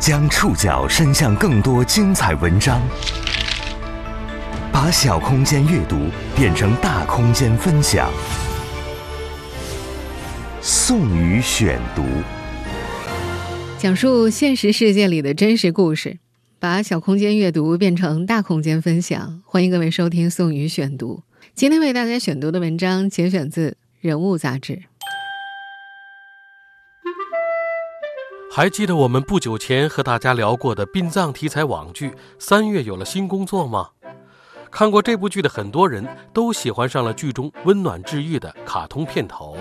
将触角伸向更多精彩文章，把小空间阅读变成大空间分享。宋宇选读，讲述现实世界里的真实故事，把小空间阅读变成大空间分享。欢迎各位收听宋宇选读。今天为大家选读的文章节选自《人物》杂志。还记得我们不久前和大家聊过的殡葬题材网剧《三月有了新工作》吗？看过这部剧的很多人都喜欢上了剧中温暖治愈的卡通片头。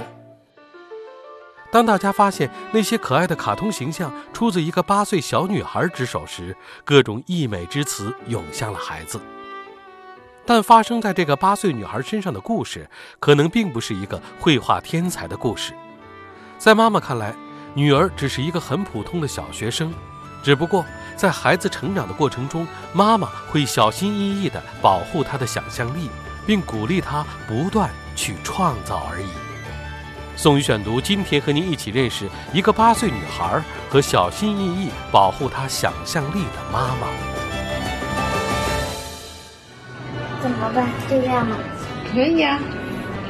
当大家发现那些可爱的卡通形象出自一个八岁小女孩之手时，各种溢美之词涌向了孩子。但发生在这个八岁女孩身上的故事，可能并不是一个绘画天才的故事。在妈妈看来，女儿只是一个很普通的小学生，只不过在孩子成长的过程中，妈妈会小心翼翼地保护她的想象力，并鼓励她不断去创造而已。宋宇选读，今天和您一起认识一个八岁女孩和小心翼翼保护她想象力的妈妈。怎么办？就这样吗？可以啊，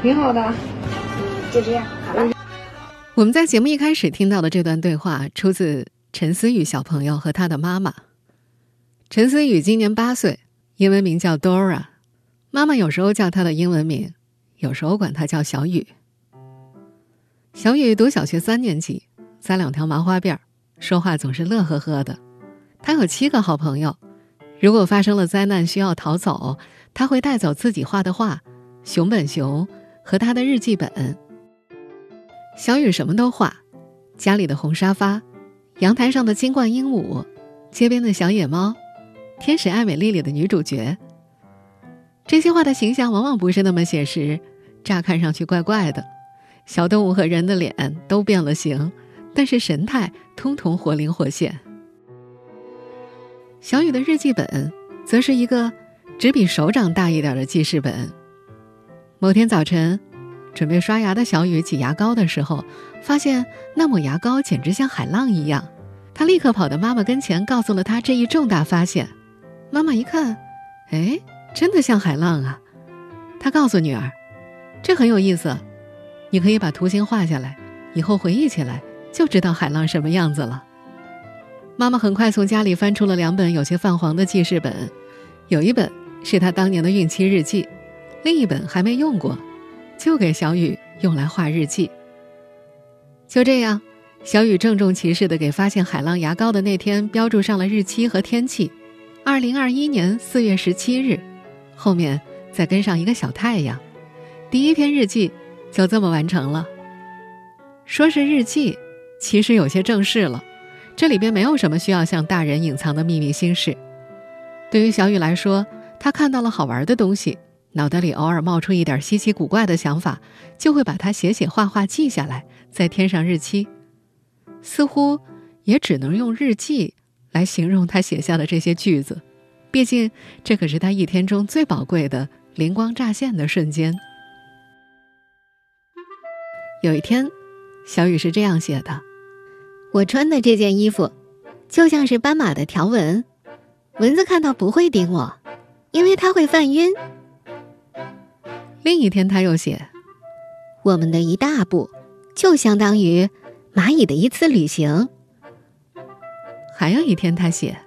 挺好的。嗯，就这样。我们在节目一开始听到的这段对话，出自陈思雨小朋友和他的妈妈。陈思雨今年八岁，英文名叫 Dora，妈妈有时候叫她的英文名，有时候管她叫小雨。小雨读小学三年级，扎两条麻花辫儿，说话总是乐呵呵的。她有七个好朋友，如果发生了灾难需要逃走，他会带走自己画的画、熊本熊和他的日记本。小雨什么都画，家里的红沙发，阳台上的金冠鹦鹉，街边的小野猫，天使艾美丽里的女主角。这些画的形象往往不是那么写实，乍看上去怪怪的，小动物和人的脸都变了形，但是神态通通活灵活现。小雨的日记本，则是一个只比手掌大一点的记事本。某天早晨。准备刷牙的小雨挤牙膏的时候，发现那抹牙膏简直像海浪一样。他立刻跑到妈妈跟前，告诉了她这一重大发现。妈妈一看，哎，真的像海浪啊！他告诉女儿：“这很有意思，你可以把图形画下来，以后回忆起来就知道海浪什么样子了。”妈妈很快从家里翻出了两本有些泛黄的记事本，有一本是她当年的孕期日记，另一本还没用过。就给小雨用来画日记。就这样，小雨郑重其事地给发现海浪牙膏的那天标注上了日期和天气，二零二一年四月十七日，后面再跟上一个小太阳。第一篇日记就这么完成了。说是日记，其实有些正式了，这里边没有什么需要向大人隐藏的秘密心事。对于小雨来说，他看到了好玩的东西。脑袋里偶尔冒出一点稀奇古怪的想法，就会把它写写画画记下来，再添上日期。似乎也只能用日记来形容他写下的这些句子，毕竟这可是他一天中最宝贵的灵光乍现的瞬间。有一天，小雨是这样写的：“我穿的这件衣服，就像是斑马的条纹，蚊子看到不会叮我，因为它会犯晕。”另一天，他又写：“我们的一大步，就相当于蚂蚁的一次旅行。”还有一天，他写：“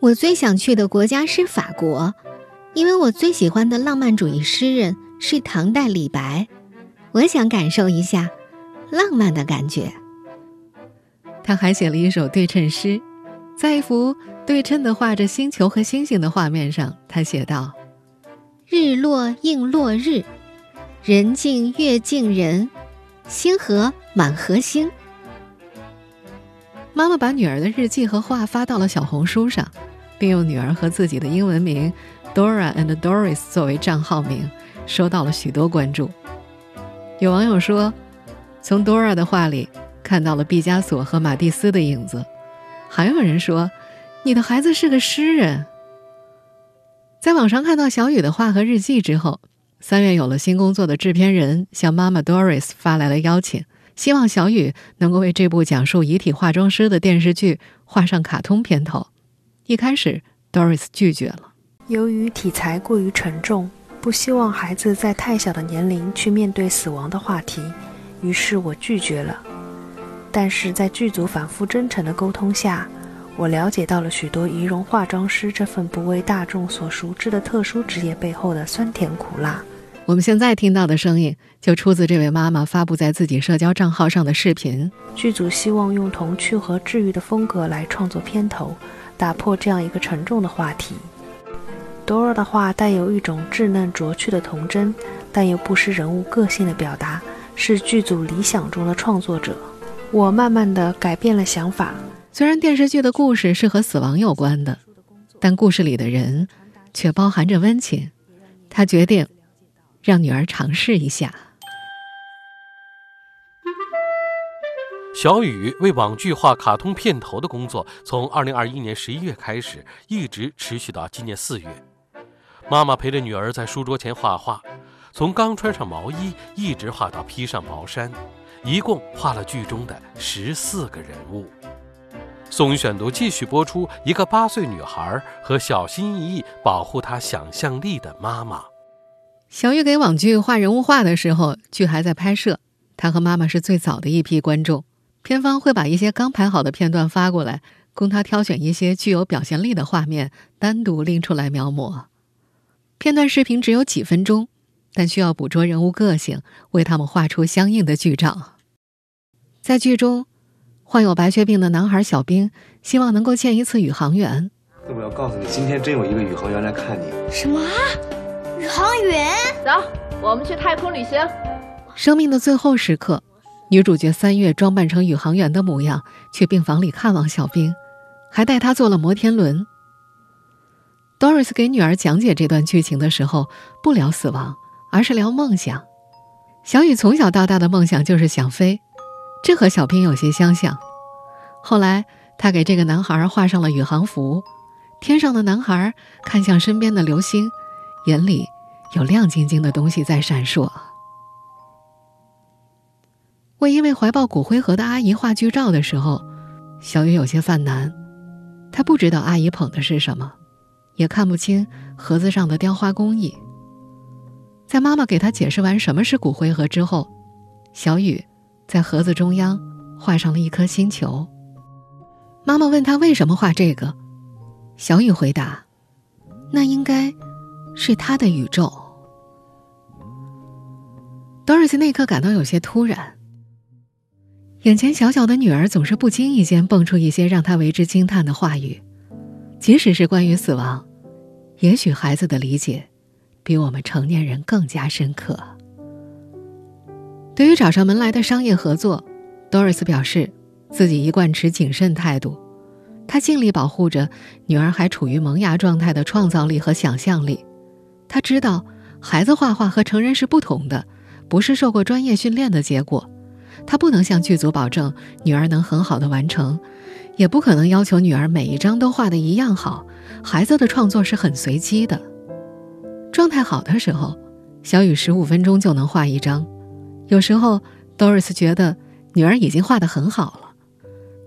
我最想去的国家是法国，因为我最喜欢的浪漫主义诗人是唐代李白，我想感受一下浪漫的感觉。”他还写了一首对称诗，在一幅对称的画着星球和星星的画面上，他写道。日落映落日，人静月静人，星河满河星。妈妈把女儿的日记和画发到了小红书上，并用女儿和自己的英文名 Dora and Doris 作为账号名，收到了许多关注。有网友说，从 Dora 的画里看到了毕加索和马蒂斯的影子，还有人说，你的孩子是个诗人。在网上看到小雨的画和日记之后，三月有了新工作的制片人向妈妈 Doris 发来了邀请，希望小雨能够为这部讲述遗体化妆师的电视剧画上卡通片头。一开始，Doris 拒绝了，由于题材过于沉重，不希望孩子在太小的年龄去面对死亡的话题，于是我拒绝了。但是在剧组反复真诚的沟通下，我了解到了许多仪容化妆师这份不为大众所熟知的特殊职业背后的酸甜苦辣。我们现在听到的声音，就出自这位妈妈发布在自己社交账号上的视频。剧组希望用童趣和治愈的风格来创作片头，打破这样一个沉重的话题。Dora 的话带有一种稚嫩拙趣的童真，但又不失人物个性的表达，是剧组理想中的创作者。我慢慢的改变了想法。虽然电视剧的故事是和死亡有关的，但故事里的人却包含着温情。他决定。让女儿尝试一下。小雨为网剧画卡通片头的工作，从二零二一年十一月开始，一直持续到今年四月。妈妈陪着女儿在书桌前画画，从刚穿上毛衣一直画到披上毛衫，一共画了剧中的十四个人物。宋选读继续播出：一个八岁女孩和小心翼翼保护她想象力的妈妈。小雨给网剧画人物画的时候，剧还在拍摄，她和妈妈是最早的一批观众。片方会把一些刚拍好的片段发过来，供她挑选一些具有表现力的画面，单独拎出来描摹。片段视频只有几分钟，但需要捕捉人物个性，为他们画出相应的剧照。在剧中，患有白血病的男孩小兵希望能够见一次宇航员。我要告诉你，今天真有一个宇航员来看你。什么？宇航员，走，我们去太空旅行。生命的最后时刻，女主角三月装扮成宇航员的模样，去病房里看望小兵，还带他坐了摩天轮。Doris 给女儿讲解这段剧情的时候，不聊死亡，而是聊梦想。小雨从小到大的梦想就是想飞，这和小兵有些相像。后来，他给这个男孩画上了宇航服，天上的男孩看向身边的流星。眼里有亮晶晶的东西在闪烁。为一位怀抱骨灰盒的阿姨画剧照的时候，小雨有些犯难。她不知道阿姨捧的是什么，也看不清盒子上的雕花工艺。在妈妈给她解释完什么是骨灰盒之后，小雨在盒子中央画上了一颗星球。妈妈问他为什么画这个，小雨回答：“那应该……”是他的宇宙。Doris 那刻感到有些突然。眼前小小的女儿总是不经意间蹦出一些让她为之惊叹的话语，即使是关于死亡，也许孩子的理解比我们成年人更加深刻。对于找上门来的商业合作，Doris 表示自己一贯持谨慎态度，她尽力保护着女儿还处于萌芽状态的创造力和想象力。他知道，孩子画画和成人是不同的，不是受过专业训练的结果。他不能向剧组保证女儿能很好的完成，也不可能要求女儿每一张都画的一样好。孩子的创作是很随机的，状态好的时候，小雨十五分钟就能画一张。有时候，Doris 觉得女儿已经画得很好了，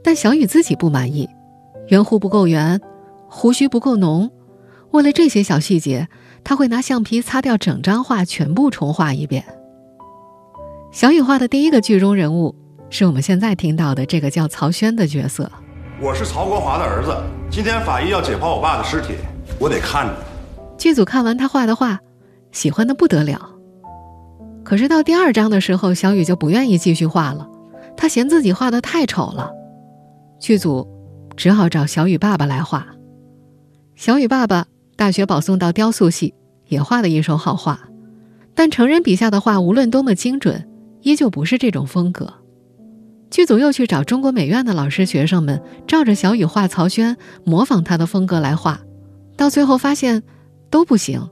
但小雨自己不满意，圆弧不够圆，胡须不够浓。为了这些小细节。他会拿橡皮擦掉整张画，全部重画一遍。小雨画的第一个剧中人物，是我们现在听到的这个叫曹轩的角色。我是曹国华的儿子，今天法医要解剖我爸的尸体，我得看着。剧组看完他画的画，喜欢的不得了。可是到第二章的时候，小雨就不愿意继续画了，他嫌自己画的太丑了。剧组只好找小雨爸爸来画。小雨爸爸。大学保送到雕塑系，也画的一手好画，但成人笔下的画无论多么精准，依旧不是这种风格。剧组又去找中国美院的老师、学生们，照着小雨画曹轩，模仿他的风格来画，到最后发现都不行，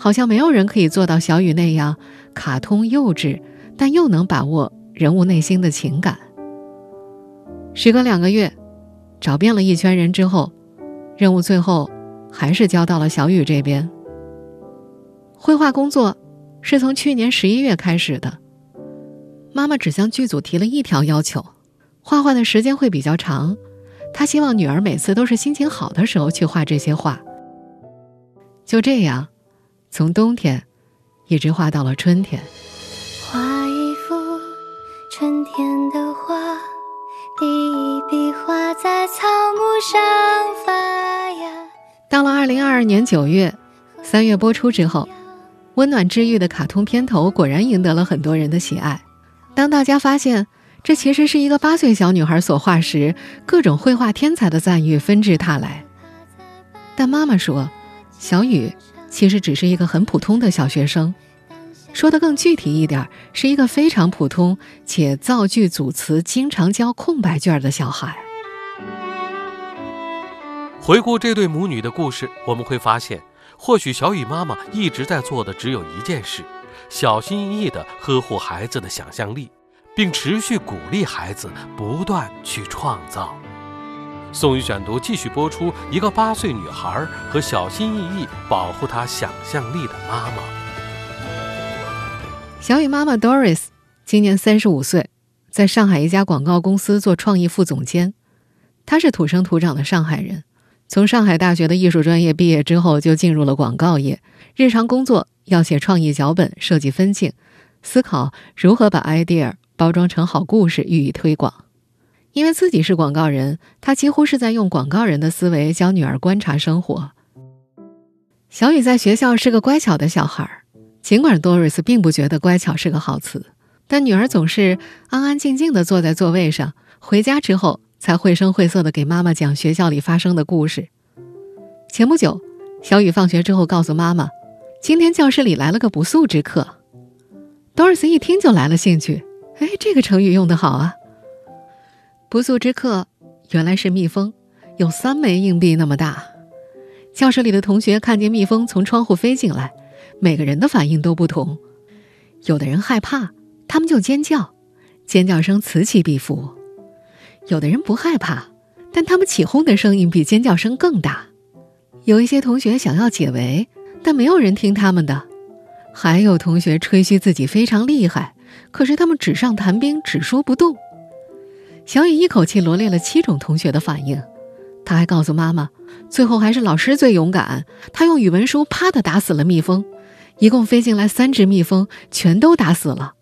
好像没有人可以做到小雨那样卡通幼稚，但又能把握人物内心的情感。时隔两个月，找遍了一圈人之后，任务最后。还是交到了小雨这边。绘画工作是从去年十一月开始的。妈妈只向剧组提了一条要求：画画的时间会比较长。她希望女儿每次都是心情好的时候去画这些画。就这样，从冬天一直画到了春天。画一幅春天的画，第一笔画在草木上发芽。到了二零二二年九月，三月播出之后，温暖治愈的卡通片头果然赢得了很多人的喜爱。当大家发现这其实是一个八岁小女孩所画时，各种绘画天才的赞誉纷至沓来。但妈妈说，小雨其实只是一个很普通的小学生。说的更具体一点，是一个非常普通且造句组词经常交空白卷的小孩。回顾这对母女的故事，我们会发现，或许小雨妈妈一直在做的只有一件事。小心翼翼地呵护孩子的想象力，并持续鼓励孩子不断去创造。宋宇选读继续播出：一个八岁女孩和小心翼翼保护她想象力的妈妈。小雨妈妈 Doris 今年三十五岁，在上海一家广告公司做创意副总监。她是土生土长的上海人，从上海大学的艺术专业毕业之后，就进入了广告业，日常工作。要写创意脚本，设计分镜，思考如何把 idea 包装成好故事予以推广。因为自己是广告人，他几乎是在用广告人的思维教女儿观察生活。小雨在学校是个乖巧的小孩儿，尽管 Doris 并不觉得乖巧是个好词，但女儿总是安安静静地坐在座位上，回家之后才绘声绘色地给妈妈讲学校里发生的故事。前不久，小雨放学之后告诉妈妈。今天教室里来了个不速之客，Doris 一听就来了兴趣。哎，这个成语用得好啊！不速之客原来是蜜蜂，有三枚硬币那么大。教室里的同学看见蜜蜂从窗户飞进来，每个人的反应都不同。有的人害怕，他们就尖叫，尖叫声此起彼伏；有的人不害怕，但他们起哄的声音比尖叫声更大。有一些同学想要解围。但没有人听他们的，还有同学吹嘘自己非常厉害，可是他们纸上谈兵，只说不动。小雨一口气罗列了七种同学的反应，他还告诉妈妈，最后还是老师最勇敢，他用语文书啪的打死了蜜蜂，一共飞进来三只蜜蜂，全都打死了。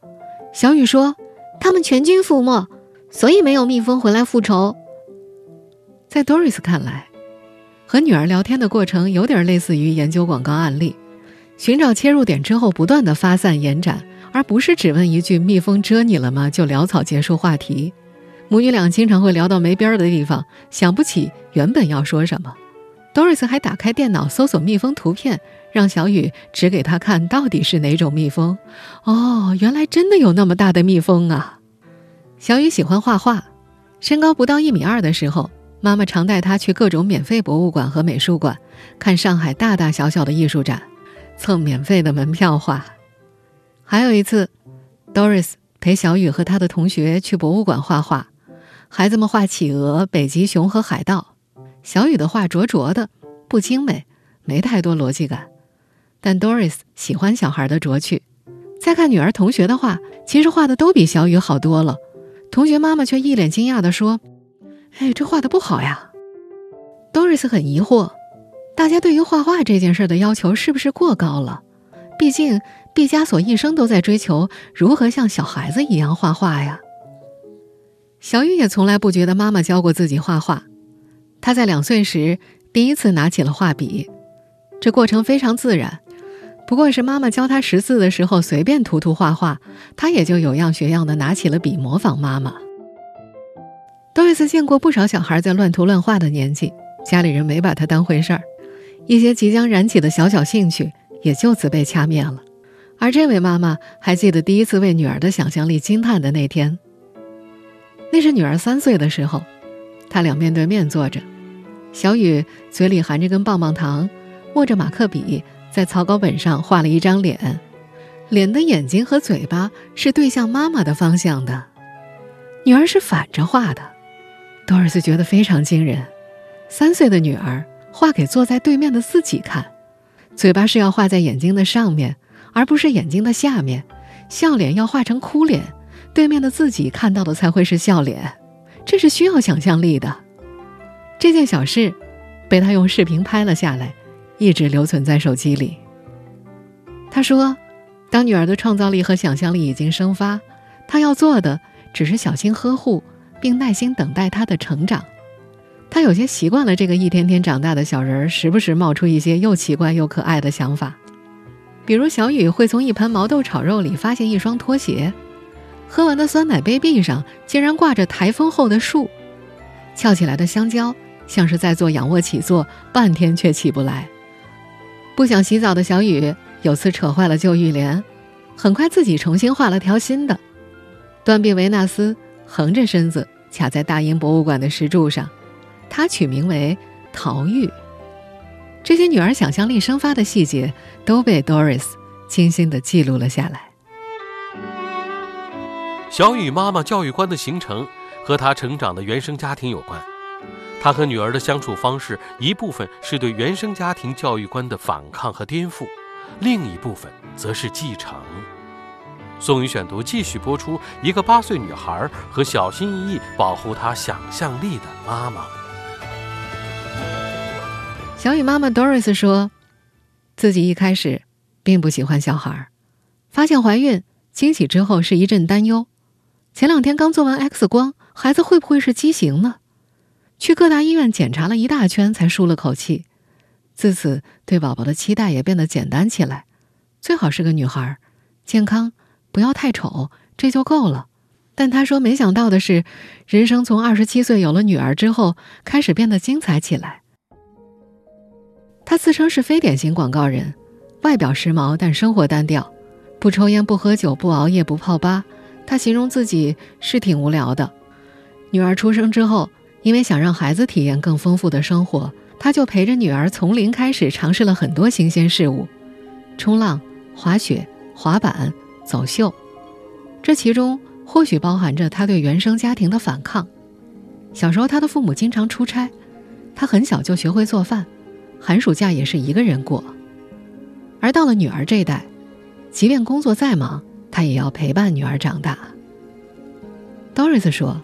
小雨说，他们全军覆没，所以没有蜜蜂回来复仇。在 Doris 看来。和女儿聊天的过程有点类似于研究广告案例，寻找切入点之后不断的发散延展，而不是只问一句“蜜蜂蛰你了吗”就潦草结束话题。母女俩经常会聊到没边儿的地方，想不起原本要说什么。Doris 还打开电脑搜索蜜蜂图片，让小雨指给他看到底是哪种蜜蜂。哦，原来真的有那么大的蜜蜂啊！小雨喜欢画画，身高不到一米二的时候。妈妈常带他去各种免费博物馆和美术馆，看上海大大小小的艺术展，蹭免费的门票画。还有一次，Doris 陪小雨和他的同学去博物馆画画，孩子们画企鹅、北极熊和海盗，小雨的画拙拙的，不精美，没太多逻辑感。但 Doris 喜欢小孩的拙趣。再看女儿同学的画，其实画的都比小雨好多了。同学妈妈却一脸惊讶地说。哎，这画的不好呀！Doris 很疑惑，大家对于画画这件事的要求是不是过高了？毕竟毕加索一生都在追求如何像小孩子一样画画呀。小雨也从来不觉得妈妈教过自己画画，她在两岁时第一次拿起了画笔，这过程非常自然，不过是妈妈教她识字的时候随便涂涂画画，他也就有样学样的拿起了笔模仿妈妈。多瑞斯见过不少小孩在乱涂乱画的年纪，家里人没把他当回事儿，一些即将燃起的小小兴趣也就此被掐灭了。而这位妈妈还记得第一次为女儿的想象力惊叹的那天，那是女儿三岁的时候，他俩面对面坐着，小雨嘴里含着根棒棒糖，握着马克笔在草稿本上画了一张脸，脸的眼睛和嘴巴是对向妈妈的方向的，女儿是反着画的。多尔斯觉得非常惊人，三岁的女儿画给坐在对面的自己看，嘴巴是要画在眼睛的上面，而不是眼睛的下面，笑脸要画成哭脸，对面的自己看到的才会是笑脸，这是需要想象力的。这件小事被他用视频拍了下来，一直留存在手机里。他说：“当女儿的创造力和想象力已经生发，他要做的只是小心呵护，并耐心等待她的成长。他有些习惯了这个一天天长大的小人儿，时不时冒出一些又奇怪又可爱的想法。比如，小雨会从一盘毛豆炒肉里发现一双拖鞋，喝完的酸奶杯壁上竟然挂着台风后的树，翘起来的香蕉像是在做仰卧起坐，半天却起不来。不想洗澡的小雨。”有次扯坏了旧浴帘，很快自己重新画了条新的。断臂维纳斯横着身子卡在大英博物馆的石柱上，他取名为陶玉。这些女儿想象力生发的细节都被 Doris 精心的记录了下来。小雨妈妈教育观的形成和她成长的原生家庭有关，她和女儿的相处方式一部分是对原生家庭教育观的反抗和颠覆。另一部分则是继承。宋宇选读继续播出：一个八岁女孩和小心翼翼保护她想象力的妈妈。小雨妈妈 Doris 说，自己一开始并不喜欢小孩，发现怀孕惊喜之后是一阵担忧。前两天刚做完 X 光，孩子会不会是畸形呢？去各大医院检查了一大圈，才舒了口气。自此，对宝宝的期待也变得简单起来，最好是个女孩，健康，不要太丑，这就够了。但他说，没想到的是，人生从二十七岁有了女儿之后，开始变得精彩起来。他自称是非典型广告人，外表时髦，但生活单调，不抽烟，不喝酒，不熬夜，不泡吧。他形容自己是挺无聊的。女儿出生之后，因为想让孩子体验更丰富的生活。他就陪着女儿从零开始尝试了很多新鲜事物，冲浪、滑雪、滑板、走秀，这其中或许包含着他对原生家庭的反抗。小时候，他的父母经常出差，他很小就学会做饭，寒暑假也是一个人过。而到了女儿这一代，即便工作再忙，他也要陪伴女儿长大。Doris 说，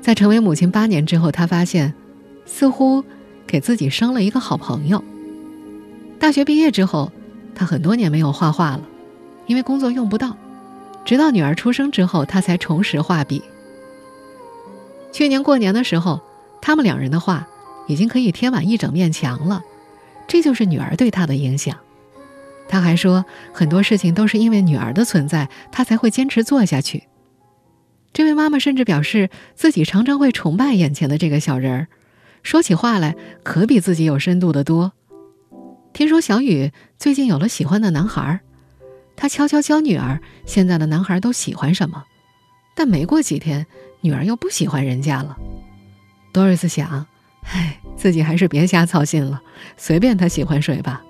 在成为母亲八年之后，他发现，似乎。给自己生了一个好朋友。大学毕业之后，他很多年没有画画了，因为工作用不到。直到女儿出生之后，他才重拾画笔。去年过年的时候，他们两人的画已经可以贴满一整面墙了。这就是女儿对他的影响。他还说，很多事情都是因为女儿的存在，他才会坚持做下去。这位妈妈甚至表示，自己常常会崇拜眼前的这个小人儿。说起话来可比自己有深度的多。听说小雨最近有了喜欢的男孩，他悄悄教女儿现在的男孩都喜欢什么，但没过几天，女儿又不喜欢人家了。Doris 想，唉，自己还是别瞎操心了，随便他喜欢谁吧。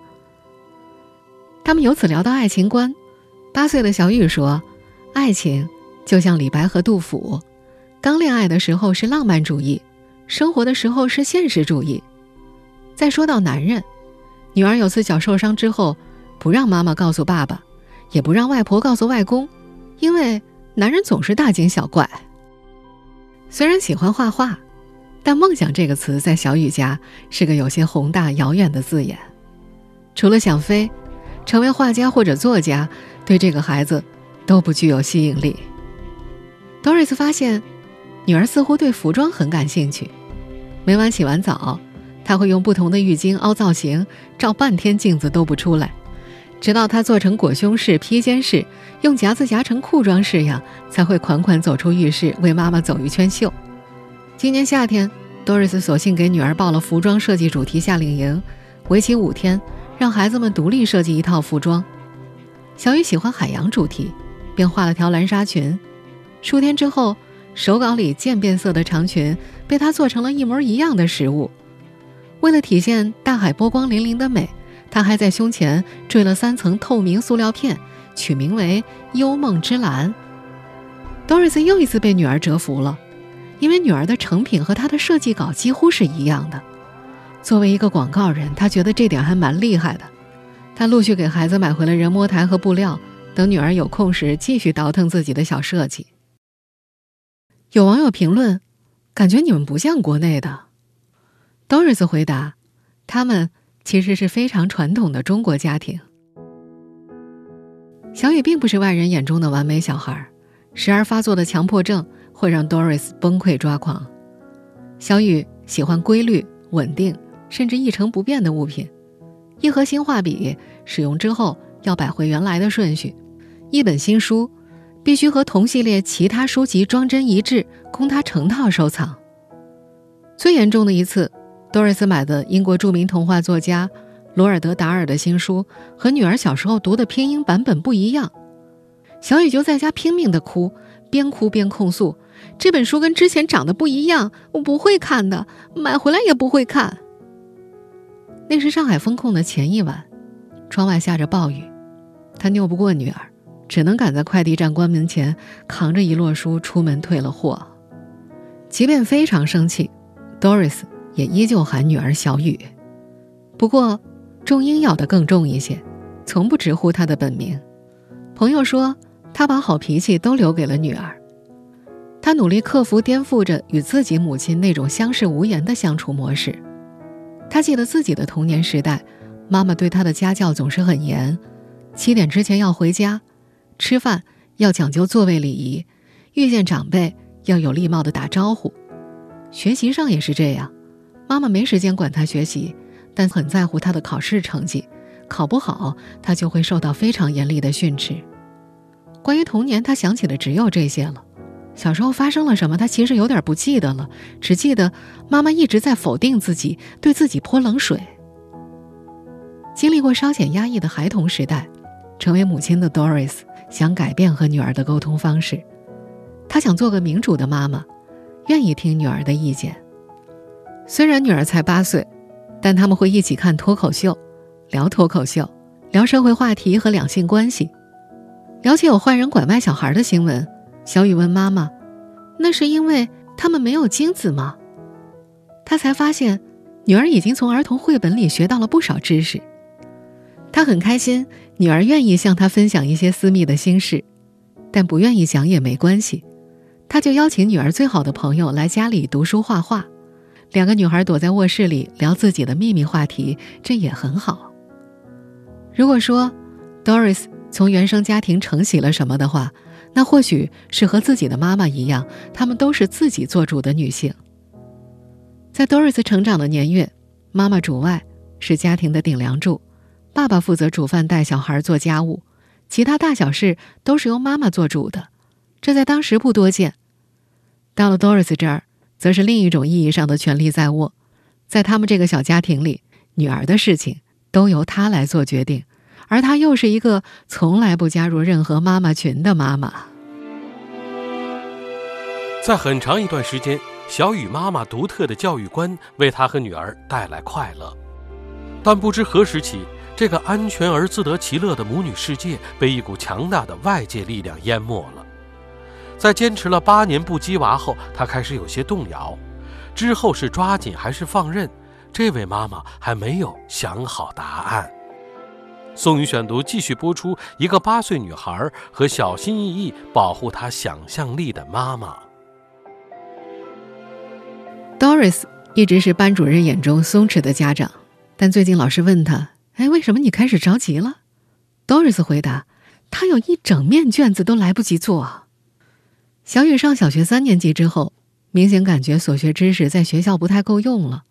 他们由此聊到爱情观，八岁的小雨说：“爱情就像李白和杜甫，刚恋爱的时候是浪漫主义。”生活的时候是现实主义。再说到男人，女儿有次脚受伤之后，不让妈妈告诉爸爸，也不让外婆告诉外公，因为男人总是大惊小怪。虽然喜欢画画，但梦想这个词在小雨家是个有些宏大遥远的字眼。除了想飞，成为画家或者作家，对这个孩子都不具有吸引力。Doris 发现。女儿似乎对服装很感兴趣，每晚洗完澡，她会用不同的浴巾凹造型，照半天镜子都不出来，直到她做成裹胸式、披肩式，用夹子夹成裤装式样，才会款款走出浴室为妈妈走一圈秀。今年夏天，Doris 索性给女儿报了服装设计主题夏令营，为期五天，让孩子们独立设计一套服装。小雨喜欢海洋主题，便画了条蓝纱裙。数天之后。手稿里渐变色的长裙被他做成了一模一样的实物。为了体现大海波光粼粼的美，他还在胸前缀了三层透明塑料片，取名为“幽梦之蓝”。Doris 又一次被女儿折服了，因为女儿的成品和她的设计稿几乎是一样的。作为一个广告人，他觉得这点还蛮厉害的。他陆续给孩子买回了人模台和布料，等女儿有空时继续倒腾自己的小设计。有网友评论：“感觉你们不像国内的。”Doris 回答：“他们其实是非常传统的中国家庭。”小雨并不是外人眼中的完美小孩，时而发作的强迫症会让 Doris 崩溃抓狂。小雨喜欢规律、稳定，甚至一成不变的物品。一盒新画笔使用之后要摆回原来的顺序，一本新书。必须和同系列其他书籍装帧一致，供他成套收藏。最严重的一次多瑞斯买的英国著名童话作家罗尔德·达尔的新书和女儿小时候读的拼音版本不一样，小雨就在家拼命的哭，边哭边控诉：“这本书跟之前长得不一样，我不会看的，买回来也不会看。”那是上海封控的前一晚，窗外下着暴雨，他拗不过女儿。只能赶在快递站关门前，扛着一摞书出门退了货。即便非常生气，Doris 也依旧喊女儿小雨。不过，重音咬得更重一些，从不直呼她的本名。朋友说，他把好脾气都留给了女儿。他努力克服颠覆着与自己母亲那种相视无言的相处模式。他记得自己的童年时代，妈妈对他的家教总是很严，七点之前要回家。吃饭要讲究座位礼仪，遇见长辈要有礼貌的打招呼。学习上也是这样，妈妈没时间管他学习，但很在乎他的考试成绩。考不好，他就会受到非常严厉的训斥。关于童年，他想起的只有这些了。小时候发生了什么，他其实有点不记得了，只记得妈妈一直在否定自己，对自己泼冷水。经历过稍显压抑的孩童时代，成为母亲的 Doris。想改变和女儿的沟通方式，她想做个民主的妈妈，愿意听女儿的意见。虽然女儿才八岁，但他们会一起看脱口秀，聊脱口秀，聊社会话题和两性关系。聊起有坏人拐卖小孩的新闻，小雨问妈妈：“那是因为他们没有精子吗？”他才发现，女儿已经从儿童绘本里学到了不少知识。他很开心，女儿愿意向他分享一些私密的心事，但不愿意讲也没关系。他就邀请女儿最好的朋友来家里读书画画，两个女孩躲在卧室里聊自己的秘密话题，这也很好。如果说 Doris 从原生家庭承袭了什么的话，那或许是和自己的妈妈一样，她们都是自己做主的女性。在 Doris 成长的年月，妈妈主外，是家庭的顶梁柱。爸爸负责煮饭、带小孩、做家务，其他大小事都是由妈妈做主的，这在当时不多见。到了 Doris 这儿，则是另一种意义上的权力在握，在他们这个小家庭里，女儿的事情都由她来做决定，而她又是一个从来不加入任何妈妈群的妈妈。在很长一段时间，小雨妈妈独特的教育观为她和女儿带来快乐，但不知何时起。这个安全而自得其乐的母女世界被一股强大的外界力量淹没了。在坚持了八年不鸡娃后，她开始有些动摇。之后是抓紧还是放任？这位妈妈还没有想好答案。宋宇选读继续播出：一个八岁女孩和小心翼翼保护她想象力的妈妈。Doris 一直是班主任眼中松弛的家长，但最近老师问她。哎，为什么你开始着急了？Doris 回答：“他有一整面卷子都来不及做啊。”小雨上小学三年级之后，明显感觉所学知识在学校不太够用了。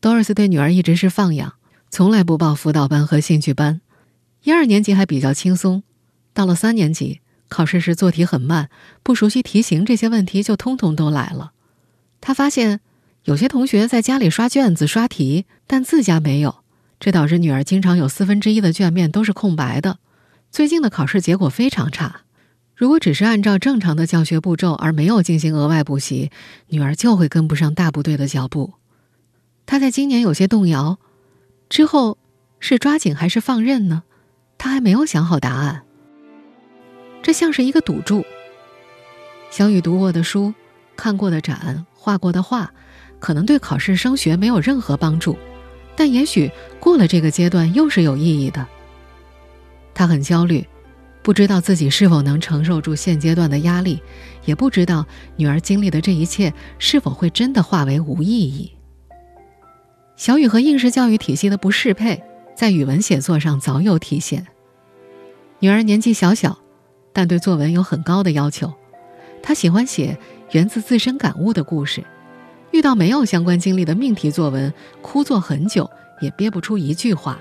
Doris 对女儿一直是放养，从来不报辅导班和兴趣班。一二年级还比较轻松，到了三年级，考试时做题很慢，不熟悉题型，这些问题就通通都来了。他发现有些同学在家里刷卷子、刷题，但自家没有。这导致女儿经常有四分之一的卷面都是空白的，最近的考试结果非常差。如果只是按照正常的教学步骤而没有进行额外补习，女儿就会跟不上大部队的脚步。他在今年有些动摇，之后是抓紧还是放任呢？他还没有想好答案。这像是一个赌注。小雨读过的书、看过的展、画过的画，可能对考试升学没有任何帮助。但也许过了这个阶段又是有意义的。他很焦虑，不知道自己是否能承受住现阶段的压力，也不知道女儿经历的这一切是否会真的化为无意义。小雨和应试教育体系的不适配，在语文写作上早有体现。女儿年纪小小，但对作文有很高的要求，她喜欢写源自自身感悟的故事。遇到没有相关经历的命题作文，枯坐很久也憋不出一句话。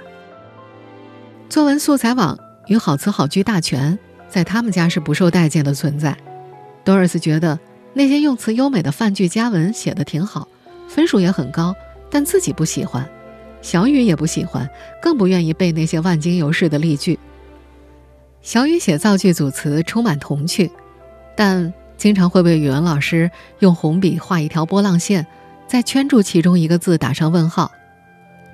作文素材网与好词好句大全在他们家是不受待见的存在。Doris 觉得那些用词优美的范句佳文写得挺好，分数也很高，但自己不喜欢，小雨也不喜欢，更不愿意背那些万金油式的例句。小雨写造句组词充满童趣，但。经常会被语文老师用红笔画一条波浪线，再圈住其中一个字打上问号。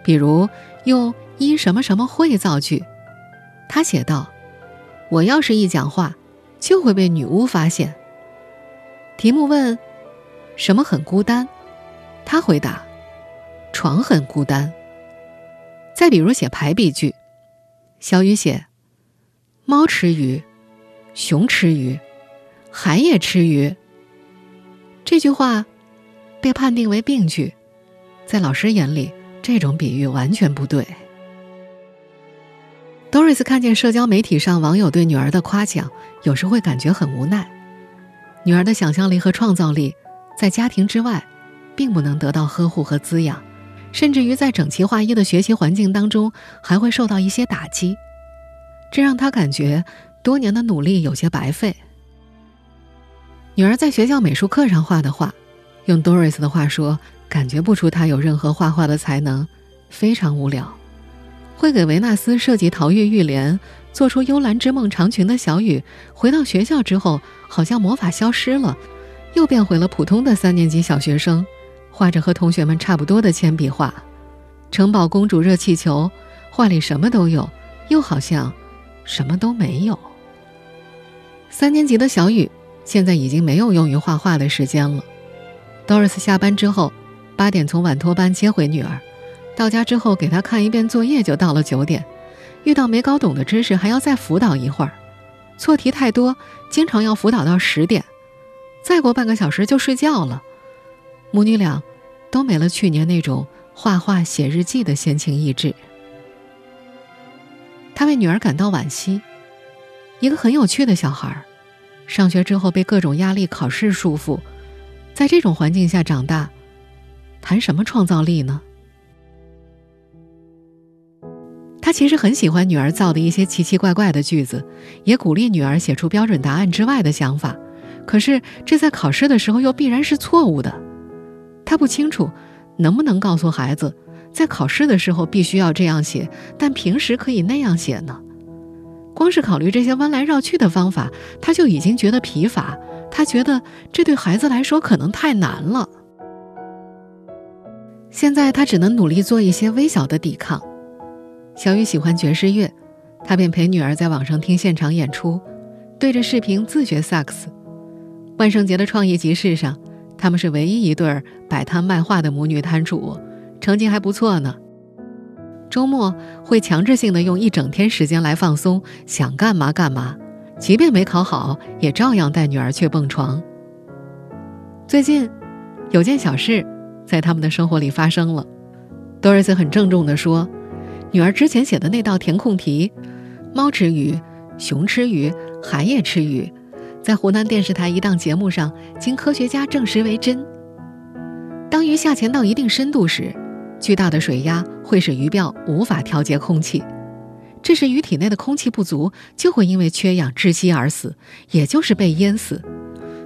比如用“因什么什么会”造句，他写道：“我要是一讲话，就会被女巫发现。”题目问：“什么很孤单？”他回答：“床很孤单。”再比如写排比句，小雨写：“猫吃鱼，熊吃鱼。”海也吃鱼。这句话被判定为病句，在老师眼里，这种比喻完全不对。Doris 看见社交媒体上网友对女儿的夸奖，有时会感觉很无奈。女儿的想象力和创造力在家庭之外，并不能得到呵护和滋养，甚至于在整齐划一的学习环境当中，还会受到一些打击。这让他感觉多年的努力有些白费。女儿在学校美术课上画的画，用 Doris 的话说，感觉不出她有任何画画的才能，非常无聊。会给维纳斯设计桃玉玉莲，做出幽兰之梦长裙的小雨，回到学校之后，好像魔法消失了，又变回了普通的三年级小学生，画着和同学们差不多的铅笔画。城堡公主热气球，画里什么都有，又好像什么都没有。三年级的小雨。现在已经没有用于画画的时间了。Doris 下班之后，八点从晚托班接回女儿，到家之后给她看一遍作业，就到了九点。遇到没搞懂的知识，还要再辅导一会儿，错题太多，经常要辅导到十点。再过半个小时就睡觉了。母女俩都没了去年那种画画写日记的闲情逸致。他为女儿感到惋惜，一个很有趣的小孩。上学之后被各种压力、考试束缚，在这种环境下长大，谈什么创造力呢？他其实很喜欢女儿造的一些奇奇怪怪的句子，也鼓励女儿写出标准答案之外的想法。可是这在考试的时候又必然是错误的。他不清楚能不能告诉孩子，在考试的时候必须要这样写，但平时可以那样写呢？光是考虑这些弯来绕去的方法，他就已经觉得疲乏。他觉得这对孩子来说可能太难了。现在他只能努力做一些微小的抵抗。小雨喜欢爵士乐，他便陪女儿在网上听现场演出，对着视频自学萨克斯。万圣节的创意集市上，他们是唯一一对摆摊卖画的母女摊主，成绩还不错呢。周末会强制性的用一整天时间来放松，想干嘛干嘛，即便没考好，也照样带女儿去蹦床。最近，有件小事在他们的生活里发生了。Doris 很郑重地说：“女儿之前写的那道填空题，猫吃鱼，熊吃鱼，海也吃鱼，在湖南电视台一档节目上，经科学家证实为真。当鱼下潜到一定深度时。”巨大的水压会使鱼鳔无法调节空气，这时鱼体内的空气不足，就会因为缺氧窒息而死，也就是被淹死。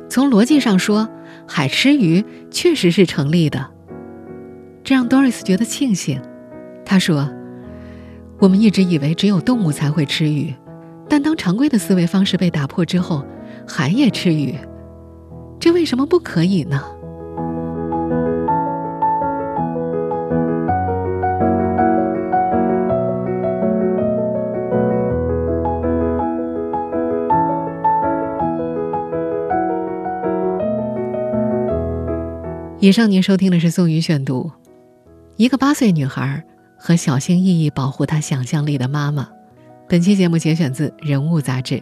从逻辑上说，海吃鱼确实是成立的。这让 Doris 觉得庆幸。他说：“我们一直以为只有动物才会吃鱼，但当常规的思维方式被打破之后，海也吃鱼，这为什么不可以呢？”以上您收听的是宋宇选读，一个八岁女孩和小心翼翼保护她想象力的妈妈。本期节目节选自《人物》杂志。